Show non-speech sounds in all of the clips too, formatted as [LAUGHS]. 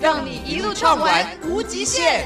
让你一路畅玩无极限。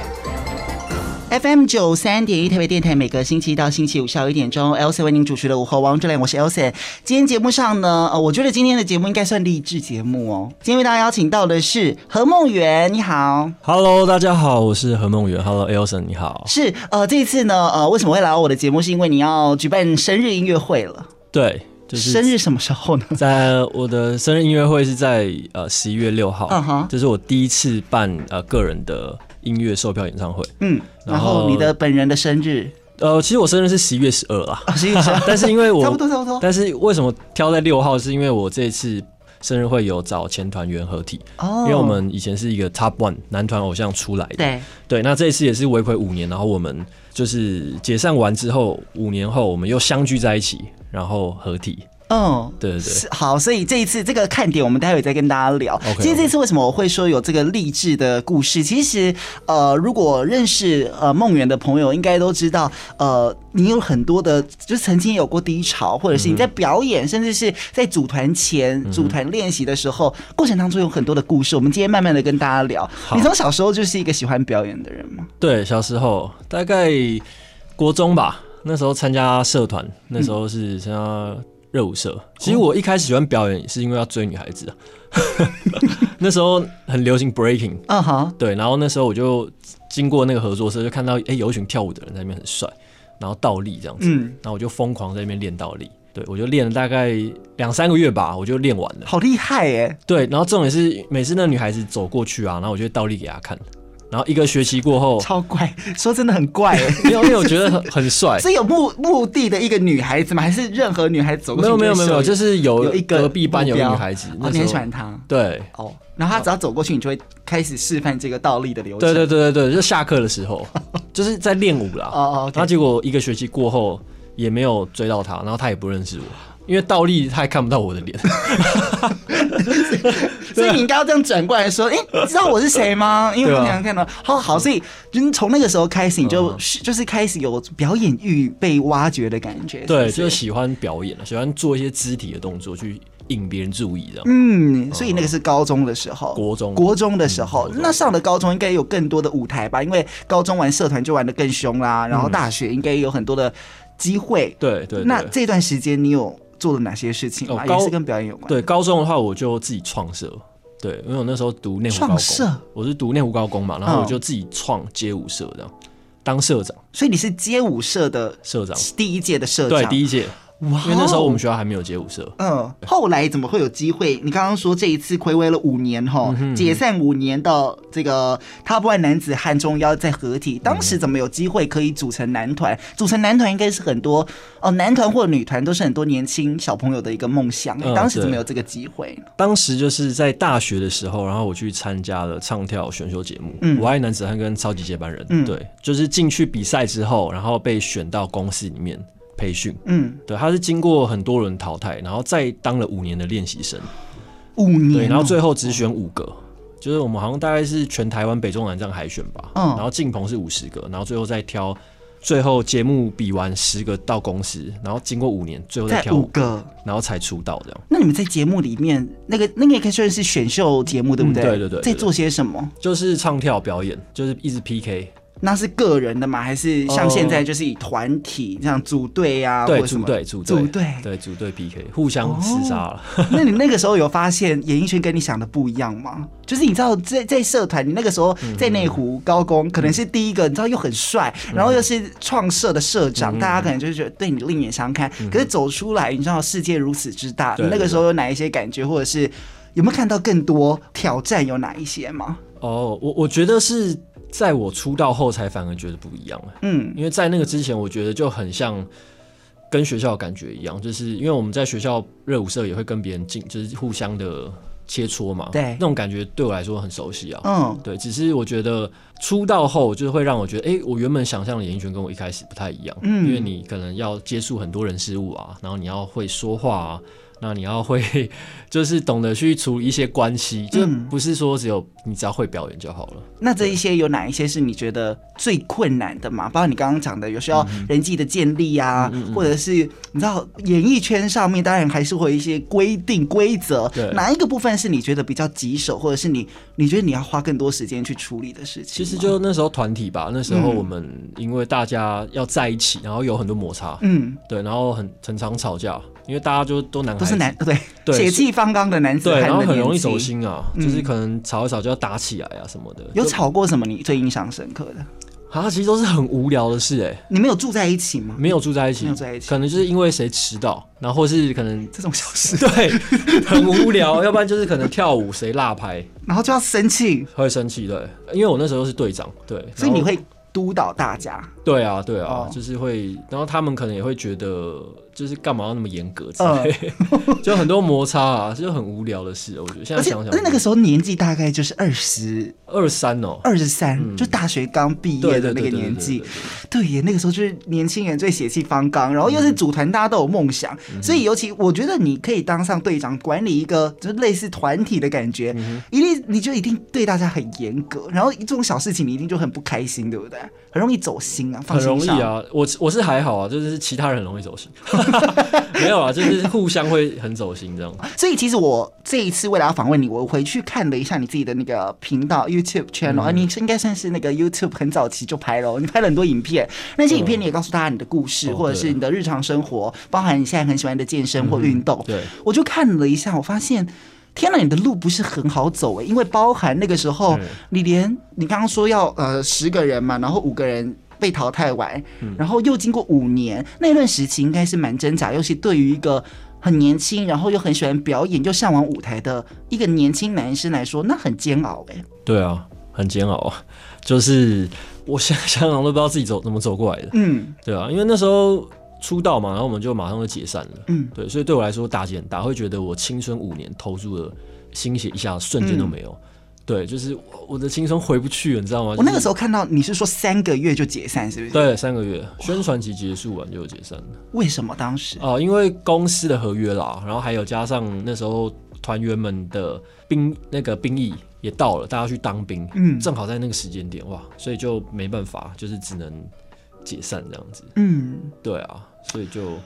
FM 九三点一台北电台，每个星期一到星期五下午一点钟，Elsa 为您主持的午后 Wonderland，我是 Elsa。今天节目上呢，呃，我觉得今天的节目应该算励志节目哦。今天为大家邀请到的是何梦圆，你好，Hello，大家好，我是何梦圆，Hello，Elsa，你好。是，呃，这一次呢，呃，为什么会来到我的节目？是因为你要举办生日音乐会了。对，就是生日什么时候呢？在我的生日音乐会是在呃十一月六号，嗯哼，这是我第一次办呃个人的音乐售票演唱会，嗯，然后你的本人的生日，呃，其实我生日是十一月十二啦，十一月十二，[LAUGHS] 但是因为我 [LAUGHS] 差不多差不多，但是为什么挑在六号？是因为我这次生日会有找前团员合体，哦，因为我们以前是一个 Top One 男团偶像出来的，对对，那这一次也是违规五年，然后我们就是解散完之后五年后，我们又相聚在一起。然后合体，嗯，对对对，好，所以这一次这个看点，我们待会再跟大家聊。Okay, 其实这次为什么我会说有这个励志的故事？其实，呃，如果认识呃梦圆的朋友，应该都知道，呃，你有很多的，就是曾经有过低潮，或者是你在表演，嗯、甚至是在组团前、嗯、组团练习的时候，过程当中有很多的故事。我们今天慢慢的跟大家聊。你从小时候就是一个喜欢表演的人吗？对，小时候大概国中吧。那时候参加社团，那时候是参加热舞社。嗯、其实我一开始喜欢表演，是因为要追女孩子啊。[LAUGHS] 那时候很流行 breaking，啊哈，对。然后那时候我就经过那个合作社，就看到哎、欸，有一群跳舞的人在那边很帅，然后倒立这样子。嗯。然后我就疯狂在那边练倒立，对我就练了大概两三个月吧，我就练完了。好厉害耶！对，然后重点是每次那女孩子走过去啊，然后我就倒立给她看。然后一个学期过后，超怪，说真的很怪，[LAUGHS] 没有因为我觉得很很帅。是有目目的的一个女孩子吗？还是任何女孩子走过去？没有没有没有，就是有，有一个隔壁班有个女孩子，哦，你很喜欢她？对，哦，然后她只要走过去，你就会开始示范这个倒立的流程。对对对对对，就下课的时候，[LAUGHS] 就是在练舞啦。哦哦，然后结果一个学期过后也没有追到她，然后她也不认识我。因为倒立，他还看不到我的脸，[LAUGHS] 所以你应该要这样转过来说：“哎、欸，你知道我是谁吗？”因为我想看到，好好，所以就从那个时候开始，你就、嗯、就是开始有表演欲被挖掘的感觉。对，就是喜欢表演了，喜欢做一些肢体的动作去引别人注意，这样。嗯，所以那个是高中的时候，国中，国中的时候，嗯、那上了高中应该有更多的舞台吧？因为高中玩社团就玩的更凶啦，然后大学应该有很多的机会。对，对对，那这段时间你有？做了哪些事情？哦，也是跟表演有关。对，高中的话，我就自己创社。对，因为我那时候读内湖高工，社我是读内湖高工嘛，然后我就自己创街舞社这样，当社长。所以你是街舞社的社长，第一届的社长，对，第一届。哇！因为那时候我们学校还没有街舞社。嗯，后来怎么会有机会？你刚刚说这一次睽违了五年哈，解散五年的这个 Top One 男子汉中要再合体，当时怎么有机会可以组成男团？组成男团应该是很多哦，男团或女团都是很多年轻小朋友的一个梦想。当时怎么有这个机会？当时就是在大学的时候，然后我去参加了唱跳选秀节目，嗯，我爱男子汉跟超级接班人，嗯，对，就是进去比赛之后，然后被选到公司里面。培训，嗯，对，他是经过很多轮淘汰，然后再当了五年的练习生，五年，对，然后最后只选五个，就是我们好像大概是全台湾北中南这样海选吧，嗯，然后进棚是五十个，然后最后再挑，最后节目比完十个到公司，然后经过五年，最后再挑五个，然后才出道这样。那你们在节目里面，那个那个也可以算是选秀节目，对不对？对对对，在做些什么？就是唱跳表演，就是一直 PK。那是个人的吗？还是像现在就是以团体这样组队呀？对，组队，组队，组队，对，组队 PK，互相厮杀了。[LAUGHS] 那你那个时候有发现演艺圈跟你想的不一样吗？就是你知道在在社团，你那个时候在内湖高工可能是第一个，你知道又很帅，然后又是创社的社长，大家可能就是觉得对你另眼相看。可是走出来，你知道世界如此之大，你那个时候有哪一些感觉，或者是有没有看到更多挑战？有哪一些吗？哦，我我觉得是。在我出道后，才反而觉得不一样。嗯，因为在那个之前，我觉得就很像跟学校的感觉一样，就是因为我们在学校热舞社也会跟别人竞，就是互相的切磋嘛，对，那种感觉对我来说很熟悉啊。嗯，对，只是我觉得出道后就是会让我觉得，哎、欸，我原本想象的演艺圈跟我一开始不太一样。嗯，因为你可能要接触很多人事物啊，然后你要会说话啊。那你要会，就是懂得去处理一些关系，就不是说只有你只要会表演就好了。那这一些有哪一些是你觉得最困难的嘛？包括你刚刚讲的，有需要人际的建立啊，或者是你知道演艺圈上面当然还是会有一些规定规则。哪一个部分是你觉得比较棘手，或者是你你觉得你要花更多时间去处理的事情？其实就那时候团体吧，那时候我们因为大家要在一起，然后有很多摩擦，嗯，对，然后很很常吵架。因为大家就都男孩子，都是男对，血气方刚的男子，对，然后很容易走心啊，就是可能吵一吵就要打起来啊什么的。有吵过什么你最印象深刻的？啊，其实都是很无聊的事哎。你们有住在一起吗？没有住在一起，没有在一起，可能就是因为谁迟到，然后或是可能这种小事，[LAUGHS] 对，很无聊。[LAUGHS] 要不然就是可能跳舞谁落拍，然后就要生气，会生气对，因为我那时候是队长，对，所以你会督导大家。对啊，对啊，就是会，然后他们可能也会觉得。就是干嘛要那么严格之类，呃、[LAUGHS] 就很多摩擦啊，就很无聊的事。我觉得现在想想，那那个时候年纪大概就是二十二三哦，二十三，就大学刚毕业的那个年纪。对耶，那个时候就是年轻人最血气方刚，然后又是组团，大家都有梦想，嗯、所以尤其我觉得你可以当上队长，管理一个就是类似团体的感觉，嗯、一定你就一定对大家很严格，然后这种小事情你一定就很不开心，对不对？很容易走心很容易啊，我我是还好啊，就是其他人很容易走心。[LAUGHS] 没有啊，就是互相会很走心这样。所以其实我这一次为了要访问你，我回去看了一下你自己的那个频道 YouTube channel，啊，你应该算是那个 YouTube 很早期就拍了，你拍了很多影片，那些影片你也告诉大家你的故事，或者是你的日常生活，包含你现在很喜欢的健身或运动。对，我就看了一下，我发现，天哪，你的路不是很好走诶，因为包含那个时候你连你刚刚说要呃十个人嘛，然后五个人。被淘汰完，然后又经过五年，那段时期应该是蛮挣扎，尤其对于一个很年轻，然后又很喜欢表演，又向往舞台的一个年轻男生来说，那很煎熬哎。对啊，很煎熬啊，就是我想想想都不知道自己走怎么走过来的。嗯，对啊，因为那时候出道嘛，然后我们就马上就解散了。嗯，对，所以对我来说打击很大，会觉得我青春五年投入的心血一下瞬间都没有。嗯对，就是我的青春回不去了，你知道吗？我那个时候看到你是说三个月就解散，是不是？对，三个月宣传期结束完就解散了。为什么当时？哦、呃，因为公司的合约啦，然后还有加上那时候团员们的兵那个兵役也到了，大家去当兵，嗯，正好在那个时间点哇，所以就没办法，就是只能解散这样子。嗯，对啊，所以就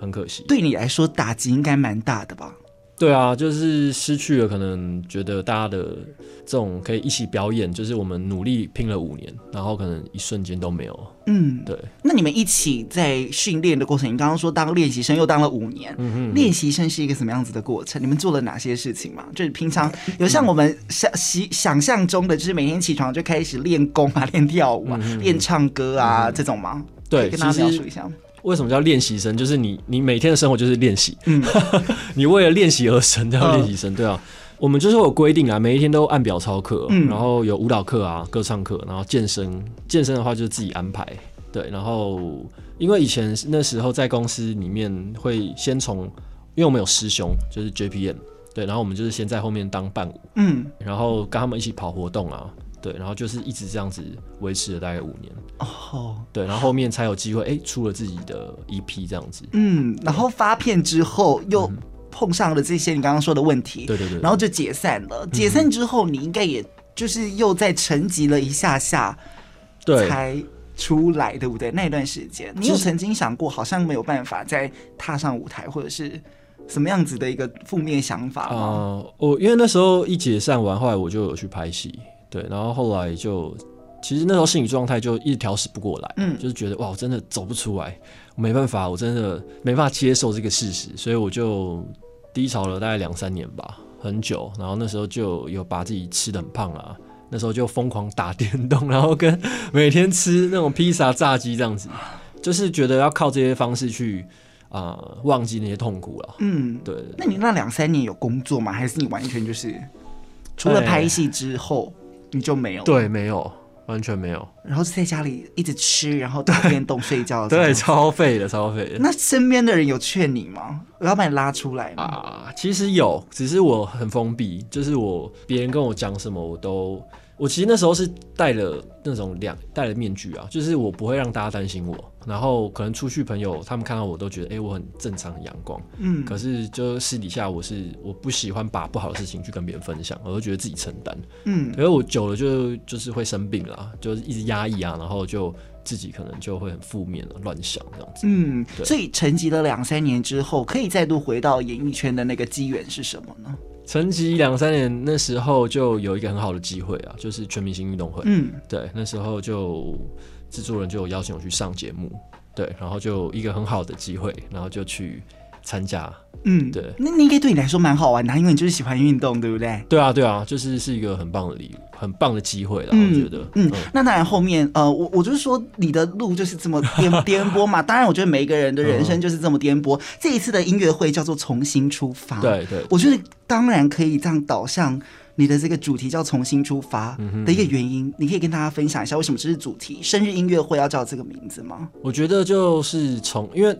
很可惜。对你来说打击应该蛮大的吧？对啊，就是失去了，可能觉得大家的这种可以一起表演，就是我们努力拼了五年，然后可能一瞬间都没有。嗯，对。那你们一起在训练的过程，你刚刚说当练习生又当了五年，练习生是一个什么样子的过程？你们做了哪些事情吗？就是平常有像我们想想想象中的，就是每天起床就开始练功啊、练跳舞啊、练唱歌啊、嗯、这种吗？对，跟大家描述一下。为什么叫练习生？就是你，你每天的生活就是练习，嗯，[LAUGHS] 你为了练习而生，叫练习生，对啊。我们就是有规定啊，每一天都按表操课，嗯，然后有舞蹈课啊、歌唱课，然后健身，健身的话就是自己安排，对。然后因为以前那时候在公司里面会先从，因为我们有师兄就是 JPM，对，然后我们就是先在后面当伴舞，嗯，然后跟他们一起跑活动啊。对，然后就是一直这样子维持了大概五年哦，oh, 对，然后后面才有机会哎出了自己的 EP 这样子，嗯，然后发片之后又碰上了这些你刚刚说的问题，对对对，然后就解散了。解散之后，你应该也就是又再沉寂了一下下，对，才出来，对不对？那一段时间，你有曾经想过好像没有办法再踏上舞台，或者是什么样子的一个负面想法吗？呃，我因为那时候一解散完，后来我就有去拍戏。对，然后后来就，其实那时候心理状态就一直调试不过来，嗯，就是觉得哇，我真的走不出来，我没办法，我真的没办法接受这个事实，所以我就低潮了大概两三年吧，很久。然后那时候就有把自己吃的很胖啊，那时候就疯狂打电动，[LAUGHS] 然后跟每天吃那种披萨、炸鸡这样子，就是觉得要靠这些方式去啊、呃、忘记那些痛苦了。嗯，对。那你那两三年有工作吗？还是你完全就是除了拍戏之后？欸你就没有？对，没有，完全没有。然后是在家里一直吃，然后打电动睡觉。[LAUGHS] 对，超废的，超废的。那身边的人有劝你吗？我要把你拉出来吗啊？其实有，只是我很封闭，就是我别人跟我讲什么，我都。我其实那时候是戴了那种两戴了面具啊，就是我不会让大家担心我，然后可能出去朋友他们看到我都觉得，哎、欸，我很正常很阳光，嗯，可是就私底下我是我不喜欢把不好的事情去跟别人分享，我就觉得自己承担，嗯，可是我久了就就是会生病了，就是一直压抑啊，然后就自己可能就会很负面了，乱想这样子，嗯，对，所以沉寂了两三年之后，可以再度回到演艺圈的那个机缘是什么呢？沉寂两三年，那时候就有一个很好的机会啊，就是全明星运动会。嗯，对，那时候就制作人就有邀请我去上节目，对，然后就一个很好的机会，然后就去参加。嗯，对，那那应该对你来说蛮好玩的，因为你就是喜欢运动，对不对？对啊，对啊，就是是一个很棒的礼物。很棒的机会了，我觉得。嗯，嗯，那当然后面呃，我我就是说你的路就是这么颠 [LAUGHS] 颠簸嘛。当然，我觉得每一个人的人生就是这么颠簸。这一次的音乐会叫做重新出发，对对。我觉得当然可以这样导向你的这个主题叫重新出发的一个原因，你可以跟大家分享一下为什么这是主题？生日音乐会要叫这个名字吗？我觉得就是从，因为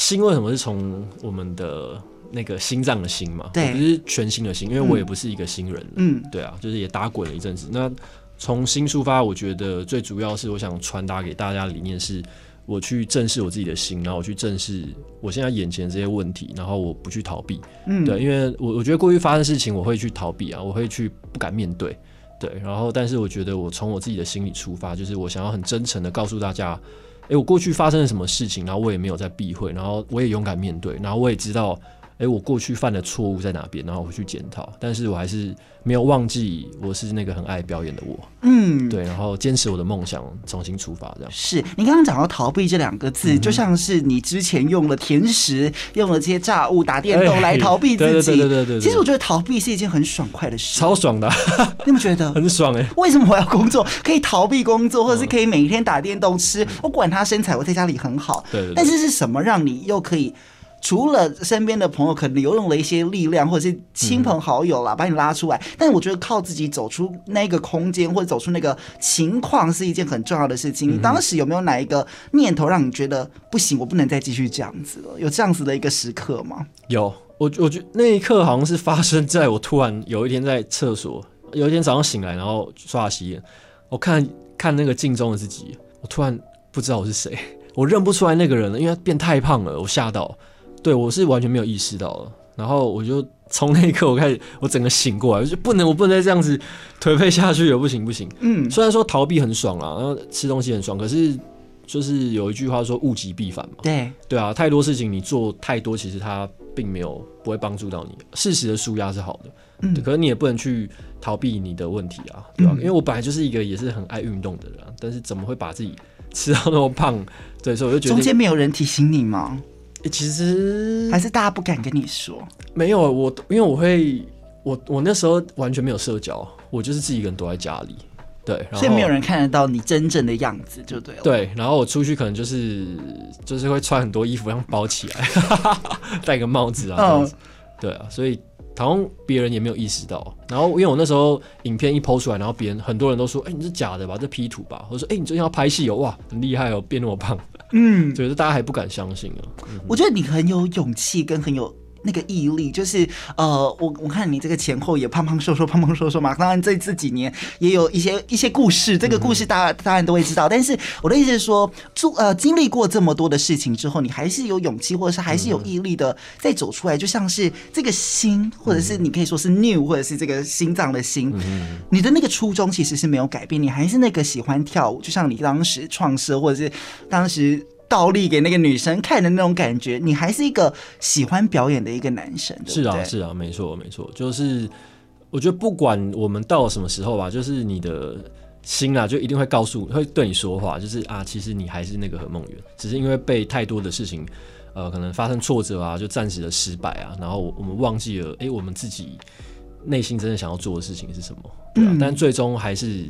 心为什么是从我们的。那个心脏的心嘛，对，不是全新的心，因为我也不是一个新人，嗯，对啊，就是也打滚了一阵子。那从新出发，我觉得最主要是我想传达给大家的理念是，我去正视我自己的心，然后我去正视我现在眼前这些问题，然后我不去逃避，嗯，对，因为我我觉得过去发生的事情，我会去逃避啊，我会去不敢面对，对，然后但是我觉得我从我自己的心里出发，就是我想要很真诚的告诉大家，诶，我过去发生了什么事情，然后我也没有在避讳，然后我也勇敢面对，然后我也知道。哎，我过去犯的错误在哪边？然后我去检讨，但是我还是没有忘记我是那个很爱表演的我。嗯，对，然后坚持我的梦想，重新出发，这样。是你刚刚讲到逃避这两个字，嗯，就像是你之前用了甜食、用了这些炸物、打电动来逃避自己。对对对对对。其实我觉得逃避是一件很爽快的事，超爽的。你们觉得？[LAUGHS] 很爽哎！为什么我要工作？可以逃避工作，或者是可以每天打电动吃？我管他身材，我在家里很好。对对。但是是什么让你又可以？除了身边的朋友可能流用了一些力量，或者是亲朋好友啦，把你拉出来，但是我觉得靠自己走出那个空间，或者走出那个情况，是一件很重要的事情。你当时有没有哪一个念头让你觉得不行，我不能再继续这样子了？有这样子的一个时刻吗？有，我我觉得那一刻好像是发生在我突然有一天在厕所，有一天早上醒来，然后刷牙洗脸，我看看那个镜中的自己，我突然不知道我是谁，我认不出来那个人了，因为他变太胖了，我吓到。对，我是完全没有意识到了，然后我就从那一刻我开始，我整个醒过来，我就不能，我不能再这样子颓废下去了，不行不行。嗯，虽然说逃避很爽啊，然后吃东西很爽，可是就是有一句话说物极必反嘛。对对啊，太多事情你做太多，其实它并没有不会帮助到你。适时的舒压是好的，嗯，可是你也不能去逃避你的问题啊，对吧？嗯，因为我本来就是一个也是很爱运动的人，但是怎么会把自己吃到那么胖？对，所以我就觉得中间没有人提醒你吗？其实还是大家不敢跟你说，没有我，因为我会，我我那时候完全没有社交，我就是自己一个人躲在家里，对，所以没有人看得到你真正的样子，就对了。对，然后我出去可能就是就是会穿很多衣服，然后包起来，[LAUGHS] 戴个帽子啊对啊，所以。好像别人也没有意识到，然后因为我那时候影片一 PO 出来，然后别人很多人都说：“哎、欸，你是假的吧？这 P 图吧？”或者说：“哎、欸，你最近要拍戏哦，哇，很厉害哦，变那么胖。”嗯，[LAUGHS] 所以大家还不敢相信啊。嗯、我觉得你很有勇气，跟很有。那个毅力就是，呃，我我看你这个前后也胖胖瘦瘦，胖胖瘦瘦嘛。当然这这几年也有一些一些故事，这个故事大家当然都会知道。但是我的意思是说，做呃经历过这么多的事情之后，你还是有勇气，或者是还是有毅力的再走出来。就像是这个心，或者是你可以说是 new，或者是这个心脏的心，你的那个初衷其实是没有改变，你还是那个喜欢跳舞，就像你当时创设，或者是当时。倒立给那个女生看的那种感觉，你还是一个喜欢表演的一个男生，对对？是啊，是啊，没错，没错，就是我觉得不管我们到了什么时候吧，就是你的心啊，就一定会告诉，会对你说话，就是啊，其实你还是那个何梦圆，只是因为被太多的事情，呃，可能发生挫折啊，就暂时的失败啊，然后我们忘记了，哎、欸，我们自己内心真的想要做的事情是什么，对啊，嗯、但最终还是，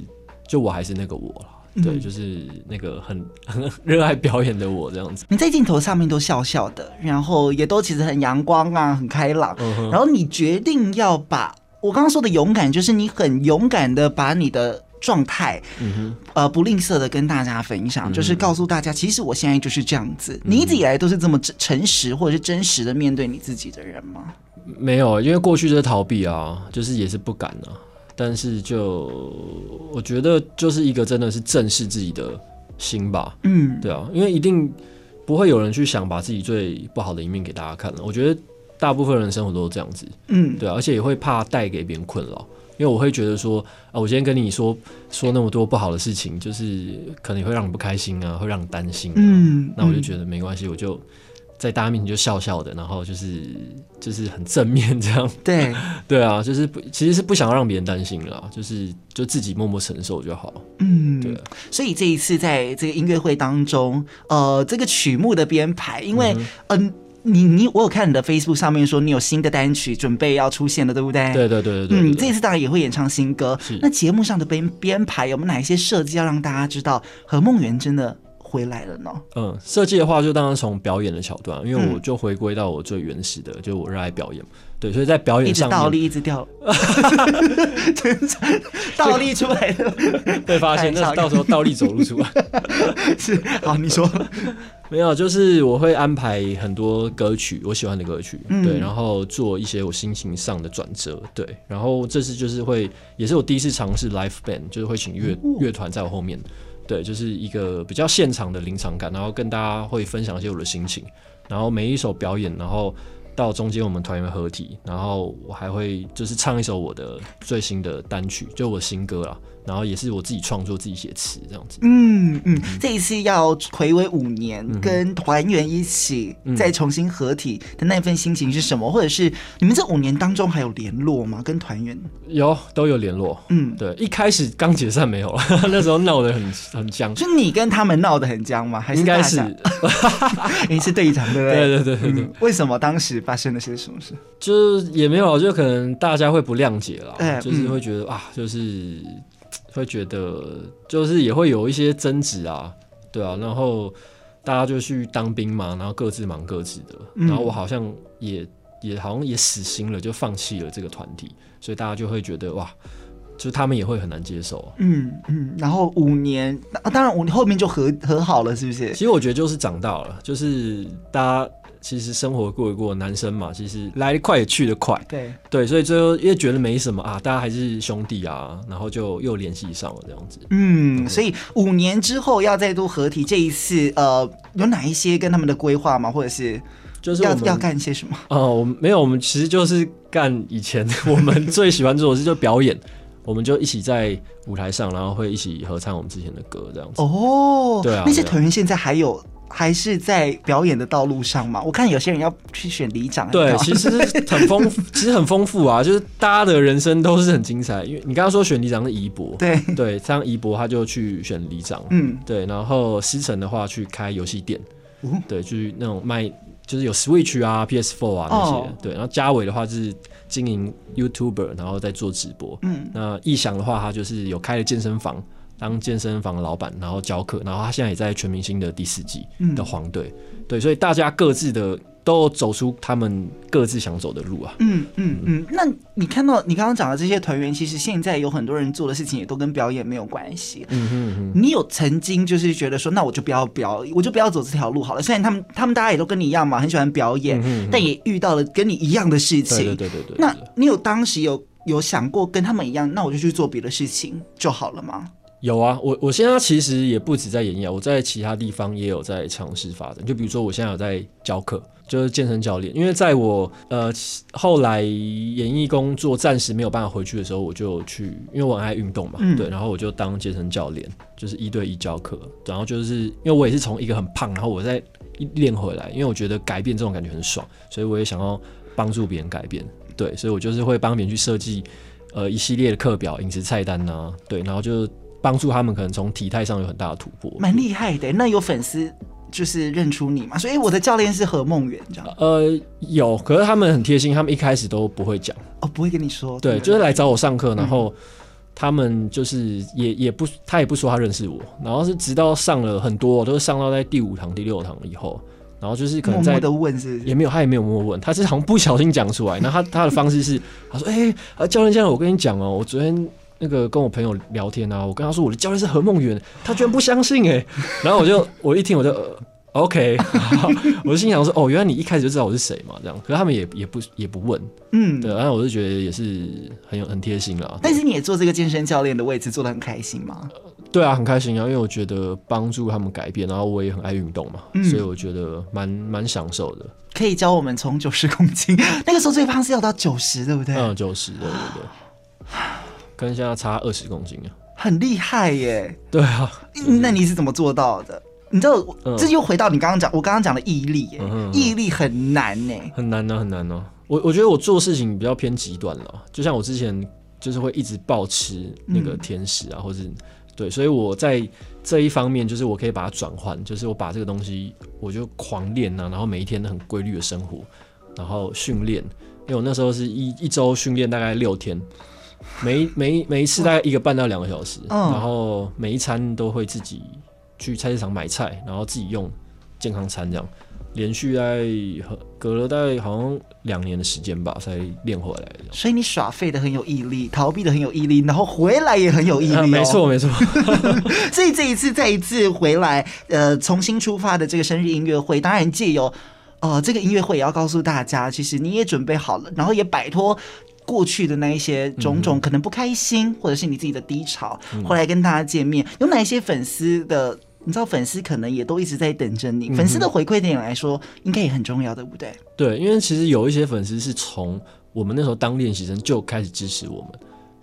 就我还是那个我了。对，就是那个很很 [LAUGHS] 热爱表演的我这样子。你在镜头上面都笑笑的，然后也都其实很阳光啊，很开朗。然后你决定要把我刚刚说的勇敢，就是你很勇敢的把你的状态，呃，不吝啬的跟大家分享，嗯就是告诉大家，其实我现在就是这样子。你一直以来都是这么诚诚实或者是真实的面对你自己的人吗？没有，因为过去就是逃避啊，就是也是不敢啊。但是就我觉得就是一个真的是正视自己的心吧。嗯，对啊，因为一定不会有人去想把自己最不好的一面给大家看了。我觉得大部分人生活都是这样子。嗯，对啊，而且也会怕带给别人困扰。因为我会觉得说啊，我今天跟你说说那么多不好的事情，就是可能会让你不开心啊，会让你担心啊。嗯，那我就觉得没关系，我就在大家面前就笑笑的，然后就是就是很正面这样。[LAUGHS] 对，对啊，就是不其实是不想让别人担心啦，就是就自己默默承受就好。嗯，对啊。所以这一次在这个音乐会当中，呃，这个曲目的编排，因为嗯。呃你你我有看你的 Facebook 上面说你有新的单曲准备要出现了，对不对？对对对对对。嗯，这一次当然也会演唱新歌。是。那节目上的编编排有没有哪一些设计要让大家知道何梦圆真的回来了呢？嗯，设计的话就当然从表演的桥段，因为我就回归到我最原始的，就我热爱表演。对，所以在表演上面一直倒立，一直掉，[LAUGHS] 倒立出来的，[LAUGHS] 被发现，那到时候倒立走路出来。[LAUGHS] 是，好，你说。没有，就是我会安排很多歌曲，我喜欢的歌曲，嗯、对，然后做一些我心情上的转折，对，然后这次就是会，也是我第一次尝试 live band，就是会请乐乐团在我后面，对，就是一个比较现场的临场感，然后跟大家会分享一些我的心情，然后每一首表演，然后。到中间我们团员合体，然后我还会就是唱一首我的最新的单曲，就我新歌啦。然后也是我自己创作、自己写词这样子。嗯嗯，这一次要回违五年，跟团员一起再重新合体的那份心情是什么？嗯、或者是你们这五年当中还有联络吗？跟团员有都有联络。嗯，对，一开始刚解散没有了，[LAUGHS] 那时候闹得很很僵。就你跟他们闹得很僵吗？还是应该是？[LAUGHS] 你是队长对不对？对对对对对、嗯。为什么当时发生了些什么事？就是也没有，就可能大家会不谅解了，嗯、就是会觉得啊，就是。会觉得就是也会有一些争执啊，对啊，然后大家就去当兵嘛，然后各自忙各自的，嗯、然后我好像也也好像也死心了，就放弃了这个团体，所以大家就会觉得哇，就他们也会很难接受、啊。嗯嗯，然后五年，当然五年后面就和和好了，是不是？其实我觉得就是长大了，就是大家。其实生活过一过，男生嘛，其实来得快也去得快。对对，所以最后因为觉得没什么啊，大家还是兄弟啊，然后就又联系上了这样子。嗯，所以五年之后要再度合体，这一次呃，有哪一些跟他们的规划吗？或者是就是要要干些什么？[LAUGHS] 哦，我们没有，我们其实就是干以前我们最喜欢做的事，就表演。[LAUGHS] 我们就一起在舞台上，然后会一起合唱我们之前的歌，这样子。哦，对啊，那些团员现在还有。还是在表演的道路上嘛？我看有些人要去选里长。对，其实很丰富，[LAUGHS] 其实很丰富啊。就是大家的人生都是很精彩。因为你刚刚说选里长是宜博，对对，像宜博他就去选里长，嗯，对。然后思成的话去开游戏店，嗯，对，就是那种卖，就是有 Switch 啊、PS4 啊那些，哦、对。然后嘉伟的话就是经营 YouTuber，然后在做直播，嗯。那逸翔的话，他就是有开了健身房。当健身房老板，然后教课，然后他现在也在全明星的第四季的黄队，嗯、对，所以大家各自的都走出他们各自想走的路啊。嗯嗯嗯。那你看到你刚刚讲的这些团员，其实现在有很多人做的事情也都跟表演没有关系。嗯哼哼。你有曾经就是觉得说，那我就不要表，我就不要走这条路好了。虽然他们他们大家也都跟你一样嘛，很喜欢表演，嗯、哼哼但也遇到了跟你一样的事情。对对对对对。那你有当时有有想过跟他们一样，那我就去做别的事情就好了吗？有啊，我我现在其实也不止在演艺啊，我在其他地方也有在尝试发展。就比如说，我现在有在教课，就是健身教练。因为在我呃后来演艺工作暂时没有办法回去的时候，我就去，因为我爱运动嘛，嗯、对，然后我就当健身教练，就是一对一教课。然后就是因为我也是从一个很胖，然后我再练回来，因为我觉得改变这种感觉很爽，所以我也想要帮助别人改变。对，所以我就是会帮别人去设计呃一系列的课表、饮食菜单啊，对，然后就。帮助他们可能从体态上有很大的突破，蛮厉害的。那有粉丝就是认出你嘛？所以我的教练是何梦圆，这样。呃，有，可是他们很贴心，他们一开始都不会讲哦，不会跟你说。对，就是来找我上课，然后他们就是也也不，他也不说他认识我，然后是直到上了很多，都是上到在第五堂、第六堂以后，然后就是可能在默默的问是，是，也没有，他也没有默默问，他是好像不小心讲出来。那他他的方式是，他说：“哎、欸，啊教练，教练，我跟你讲哦，我昨天。”那个跟我朋友聊天啊，我跟他说我的教练是何梦圆，他居然不相信哎、欸，[LAUGHS] 然后我就我一听我就、呃、OK，[LAUGHS] 我就心想说哦，原来你一开始就知道我是谁嘛，这样，可是他们也也不也不问，嗯，对，然后我就觉得也是很有很贴心啦。但是你也做这个健身教练的位置做的很开心吗？对啊，很开心啊，因为我觉得帮助他们改变，然后我也很爱运动嘛，嗯、所以我觉得蛮蛮享受的。可以教我们从九十公斤，[LAUGHS] 那个时候最胖是要到九十，对不对？嗯，九十，对对对，跟现在差二十公斤啊，很厉害耶。对啊，那你是怎么做到的？你知道，嗯、这又回到你刚刚讲，我刚刚讲的毅力，嗯毅力很难呢，很难呢，很难呢。我我觉得我做事情比较偏极端了，就像我之前就是会一直暴吃那个甜食啊，嗯、或是。对，所以我在这一方面，就是我可以把它转换，就是我把这个东西，我就狂练啊，然后每一天都很规律的生活，然后训练，因为我那时候是一一周训练大概六天，每每每一次大概一个半到两个小时，然后每一餐都会自己去菜市场买菜，然后自己用健康餐这样。连续在隔了大概好像两年的时间吧，才练回来的。所以你耍废的很有毅力，逃避的很有毅力，然后回来也很有毅力。哦。没错没错。[LAUGHS] 所以这一次再一次回来，呃，重新出发的这个生日音乐会，当然借由呃这个音乐会也要告诉大家，其实你也准备好了，然后也摆脱过去的那一些种种可能不开心，嗯、或者是你自己的低潮，后来跟大家见面。有哪一些粉丝的？你知道粉丝可能也都一直在等着你，粉丝的回馈点来说应该也很重要，对不对？对，因为其实有一些粉丝是从我们那时候当练习生就开始支持我们，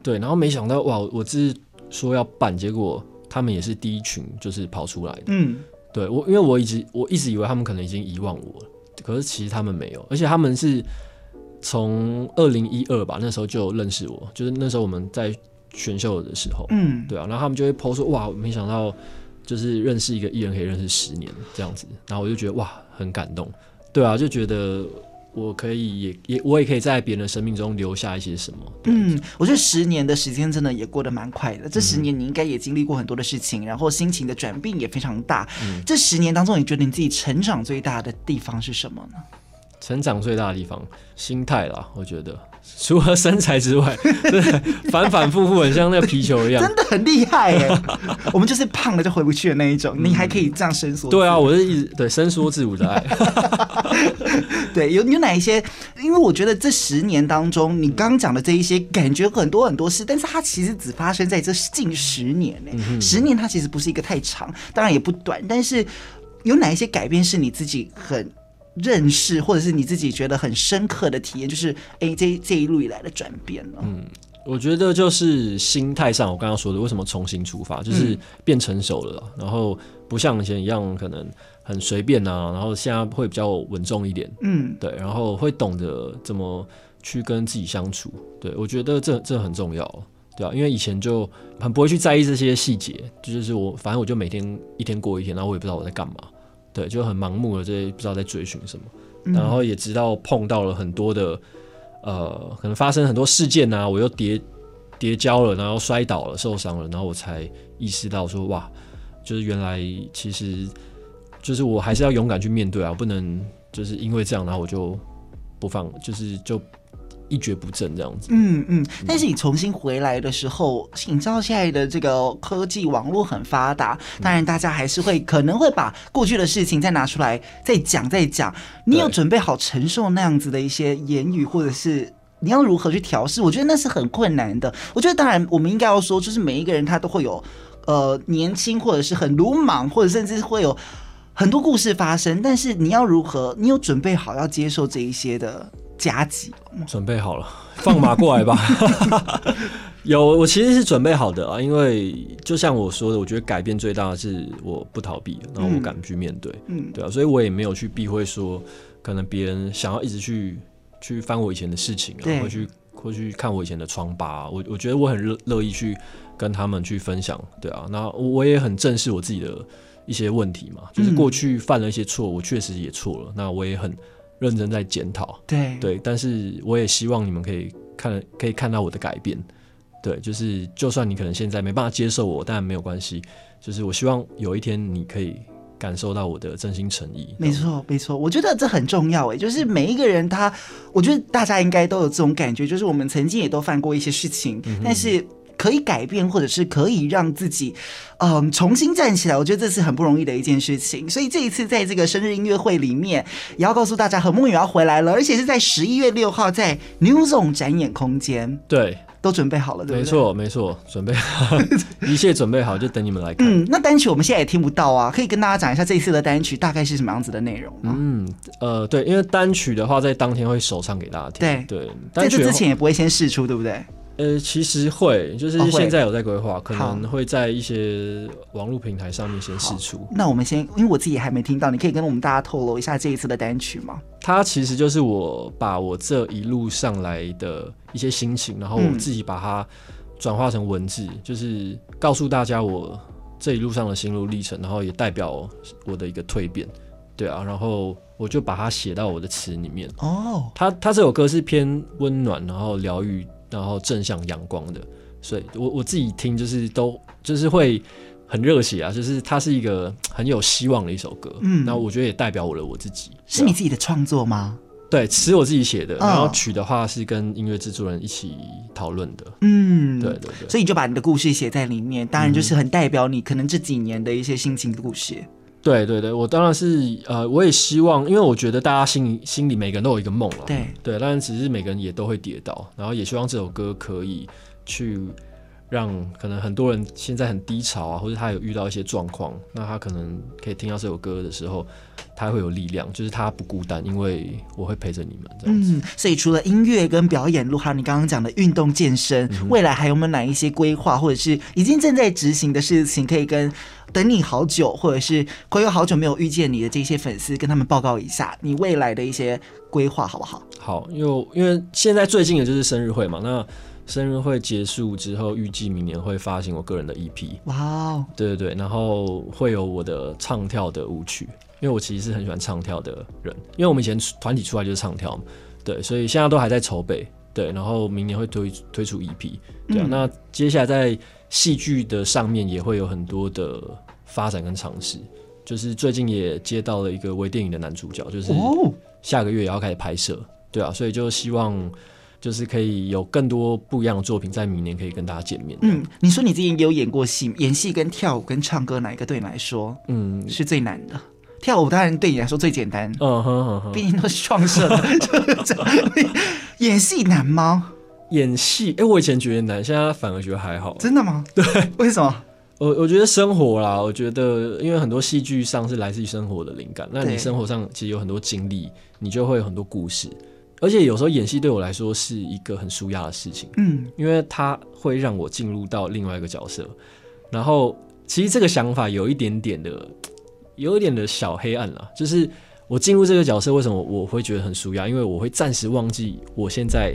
对，然后没想到哇，我只是说要办，结果他们也是第一群就是跑出来的，嗯，对我，因为我一直我一直以为他们可能已经遗忘我了，可是其实他们没有，而且他们是从二零一二吧，那时候就认识我，就是那时候我们在选秀的时候，嗯，对啊，然后他们就会 po 说哇，没想到。就是认识一个艺人可以认识十年这样子，然后我就觉得哇，很感动，对啊，就觉得我可以也也我也可以在别人的生命中留下一些什么。嗯，我觉得十年的时间真的也过得蛮快的。这十年你应该也经历过很多的事情，然后心情的转变也非常大。嗯，这十年当中，你觉得你自己成长最大的地方是什么呢？成长最大的地方，心态啦，我觉得。[LAUGHS] 除了身材之外，[LAUGHS] 对，反反复复很像那个皮球一样，真的很厉害耶。[LAUGHS] 我们就是胖了就回不去的那一种，你还可以这样伸缩。对啊，我是一直对伸缩自如的爱。对，有有哪一些？因为我觉得这十年当中，你刚刚讲的这一些，感觉很多很多事，但是它其实只发生在这近十年呢。十年它其实不是一个太长，当然也不短，但是有哪一些改变是你自己很？认识，或者是你自己觉得很深刻的体验，就是哎，这这一路以来的转变了。嗯，我觉得就是心态上，我刚刚说的，为什么重新出发，就是变成熟了，嗯、然后不像以前一样可能很随便啊，然后现在会比较稳重一点。嗯，对，然后会懂得怎么去跟自己相处。对，我觉得这这很重要，对啊，因为以前就很不会去在意这些细节，就是我反正我就每天一天过一天，然后我也不知道我在干嘛。对，就很盲目的这不知道在追寻什么，嗯、然后也知道碰到了很多的，呃，可能发生很多事件啊，我又跌跌跤了，然后摔倒了，受伤了，然后我才意识到说，哇，就是原来其实就是我还是要勇敢去面对啊，不能就是因为这样，然后我就不放，就是就。一蹶不振这样子。嗯嗯，但是你重新回来的时候，你知道现在的这个科技网络很发达，当然大家还是会可能会把过去的事情再拿出来再讲再讲。你有准备好承受那样子的一些言语，或者是你要如何去调试？我觉得那是很困难的。我觉得当然我们应该要说，就是每一个人他都会有呃年轻或者是很鲁莽，或者甚至会有很多故事发生。但是你要如何？你有准备好要接受这一些的？加急，准备好了，[LAUGHS] 放马过来吧。[LAUGHS] 有，我其实是准备好的啊，因为就像我说的，我觉得改变最大的是我不逃避，然后我敢去面对，嗯，对啊，所以我也没有去避讳说，可能别人想要一直去去翻我以前的事情啊，对。或去会去看我以前的疮疤啊，我我觉得我很乐乐意去跟他们去分享，对啊，那我也很正视我自己的一些问题嘛，就是过去犯了一些错，我确实也错了，那我也很。认真在检讨，对。对，但是我也希望你们可以看，可以看到我的改变，对，就是就算你可能现在没办法接受我，但没有关系，就是我希望有一天你可以感受到我的真心诚意。没错，没错，我觉得这很重要诶，就是每一个人他，我觉得大家应该都有这种感觉，就是我们曾经也都犯过一些事情，嗯、但是。可以改变，或者是可以让自己嗯重新站起来。我觉得这是很不容易的一件事情。所以这一次在这个生日音乐会里面，也要告诉大家，何梦雨要回来了，而且是在十一月六号在 New Zone 展演空间。对。都准备好了，对不对？没错，没错，准备好，[LAUGHS] 一切准备好，就等你们来看。嗯，那单曲我们现在也听不到啊，可以跟大家讲一下这一次的单曲大概是什么样子的内容吗？嗯，呃，对，因为单曲的话，在当天会首唱给大家听。对对，在这之前也不会先试出，对不对？呃，其实会，就是现在有在规划，可能会在一些网络平台上面先试出。那我们先，因为我自己还没听到，你可以跟我们大家透露一下这一次的单曲吗？它其实就是我把我这一路上来的一些心情，然后我自己把它转化成文字，嗯、就是告诉大家我这一路上的心路历程，然后也代表我的一个蜕变，对啊，然后我就把它写到我的词里面。哦，它它这首歌是偏温暖，然后疗愈。然后正向阳光的，所以我我自己听就是都就是会很热血啊，就是它是一个很有希望的一首歌。嗯，那我觉得也代表我了我自己。是你自己的创作吗？对，词我自己写的，然后曲的话是跟音乐制作人一起讨论的。嗯，对对对。所以你就把你的故事写在里面，当然就是很代表你可能这几年的一些心情的故事。对对对，我当然是呃，我也希望，因为我觉得大家心里心里每个人都有一个梦了，对对，但只是每个人也都会跌倒，然后也希望这首歌可以去让可能很多人现在很低潮啊，或者他有遇到一些状况，那他可能可以听到这首歌的时候，他会有力量，就是他不孤单，因为我会陪着你们这样子。嗯，所以除了音乐跟表演路，还有你刚刚讲的运动健身，嗯、未来还有没有哪一些规划，或者是已经正在执行的事情，可以跟？等你好久，或者是会有好久没有遇见你的这些粉丝，跟他们报告一下你未来的一些规划，好不好？好，因为因为现在最近的就是生日会嘛，那生日会结束之后，预计明年会发行我个人的 EP。哇 Wow，对对对，然后会有我的唱跳的舞曲，因为我其实是很喜欢唱跳的人，因为我们以前团体出来就是唱跳嘛，对，所以现在都还在筹备，对，然后明年会推推出 EP，对啊，嗯、那接下来在。戏剧的上面也会有很多的发展跟尝试，就是最近也接到了一个微电影的男主角，就是下个月也要开始拍摄，对啊，所以就希望就是可以有更多不一样的作品在明年可以跟大家见面。嗯，你说你之前也有演过戏，演戏跟跳舞跟唱歌哪一个对你来说，嗯，是最难的？跳舞当然对你来说最简单，嗯哼哼哼，毕竟都是创设的。[LAUGHS] 演戏难吗？演戏，哎、欸，我以前觉得难，现在反而觉得还好。真的吗？对，为什么？我我觉得生活啦，我觉得因为很多戏剧上是来自于生活的灵感，那你生活上其实有很多经历，你就会有很多故事。而且有时候演戏对我来说是一个很舒压的事情，嗯，因为它会让我进入到另外一个角色。然后其实这个想法有一点点的，有一点的小黑暗啦，就是我进入这个角色，为什么我会觉得很舒压？因为我会暂时忘记我现在。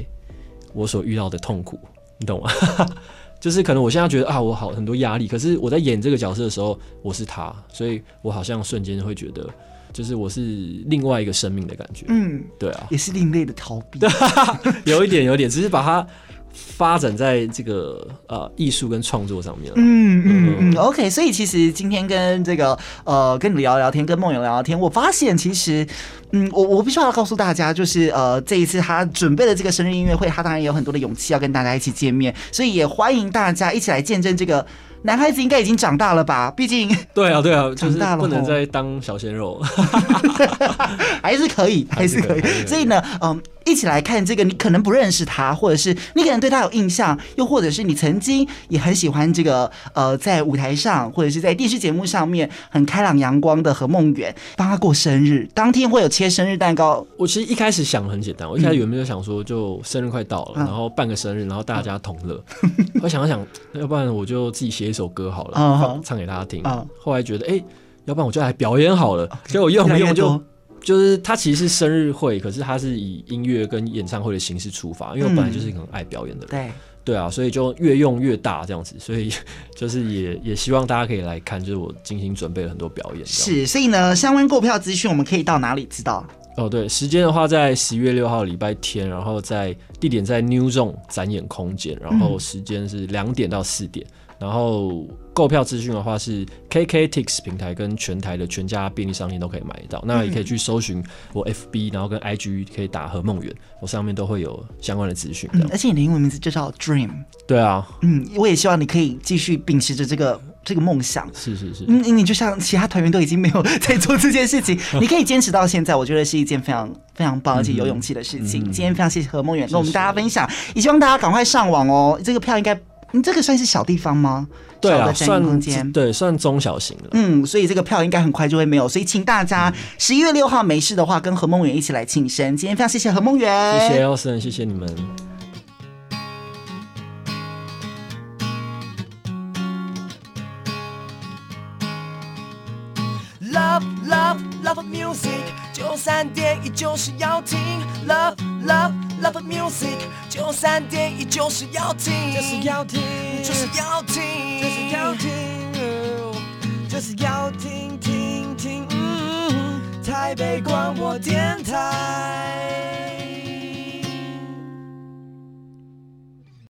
我所遇到的痛苦，你懂吗？[LAUGHS] 就是可能我现在觉得啊，我好很多压力，可是我在演这个角色的时候，我是他，所以我好像瞬间会觉得，就是我是另外一个生命的感觉。嗯，对啊，也是另类的逃避。[LAUGHS] 有一点，有一点，只是把它。发展在这个呃艺术跟创作上面了。嗯嗯嗯，OK。所以其实今天跟这个呃跟你聊聊天，跟梦游聊聊天，我发现其实嗯，我我必须要告诉大家，就是呃这一次他准备的这个生日音乐会，他当然也有很多的勇气要跟大家一起见面，所以也欢迎大家一起来见证这个。男孩子应该已经长大了吧？毕竟对啊，对啊，长大了不能再当小鲜肉，[LAUGHS] 还是可以，还是可以。[LAUGHS] 所以呢，嗯，一起来看这个，你可能不认识他，或者是你可能对他有印象，又或者是你曾经也很喜欢这个，呃，在舞台上或者是在电视节目上面很开朗阳光的何梦圆，帮他过生日，当天会有切生日蛋糕。我其实一开始想很简单，我一开始原本就想说，就生日快到了，嗯、然后办个生日，然后大家同乐。嗯、我想了想，要不然我就自己写。一首歌好了，放唱给大家听。后来觉得，哎，要不然我就来表演好了。结果用不用就就是，它其实是生日会，可是它是以音乐跟演唱会的形式出发。因为我本来就是一个很爱表演的人，对对啊，所以就越用越大这样子。所以 [LAUGHS] 就是也也希望大家可以来看，就是我精心准备了很多表演。是，所以呢，相关购票资讯我们可以到哪里知道？哦，对，时间的话在十一月六号礼拜天，然后在地点在 New Zone 展演空间，然后时间是两点到四点。然后购票资讯的话是 KKTIX 平台跟全台的全家便利商店都可以买得到。那也可以去搜寻我 FB，然后跟 IG 可以打何梦远，我上面都会有相关的资讯。嗯，而且你的英文名字就叫 Dream。对啊，嗯，我也希望你可以继续秉持着这个这个梦想。是是是，嗯，你就像其他团员都已经没有在做这件事情，[LAUGHS] 你可以坚持到现在，我觉得是一件非常非常棒而且有勇气的事情。嗯、今天非常谢谢何梦远跟我们大家分享，也希望大家赶快上网哦。这个票应该。你这个算是小地方吗？对啊，算空间算对，算中小型的。嗯，所以这个票应该很快就会没有，所以请大家十一月六号没事的话，跟何梦圆一起来庆生。今天非常谢谢何梦圆，谢谢 Elson，谢谢你们。Love love love music，九三点一就是要听。Love love love music，九三点一就是要听，就是要听，就是要听，就是要听，就是要听听听。台北广播电台。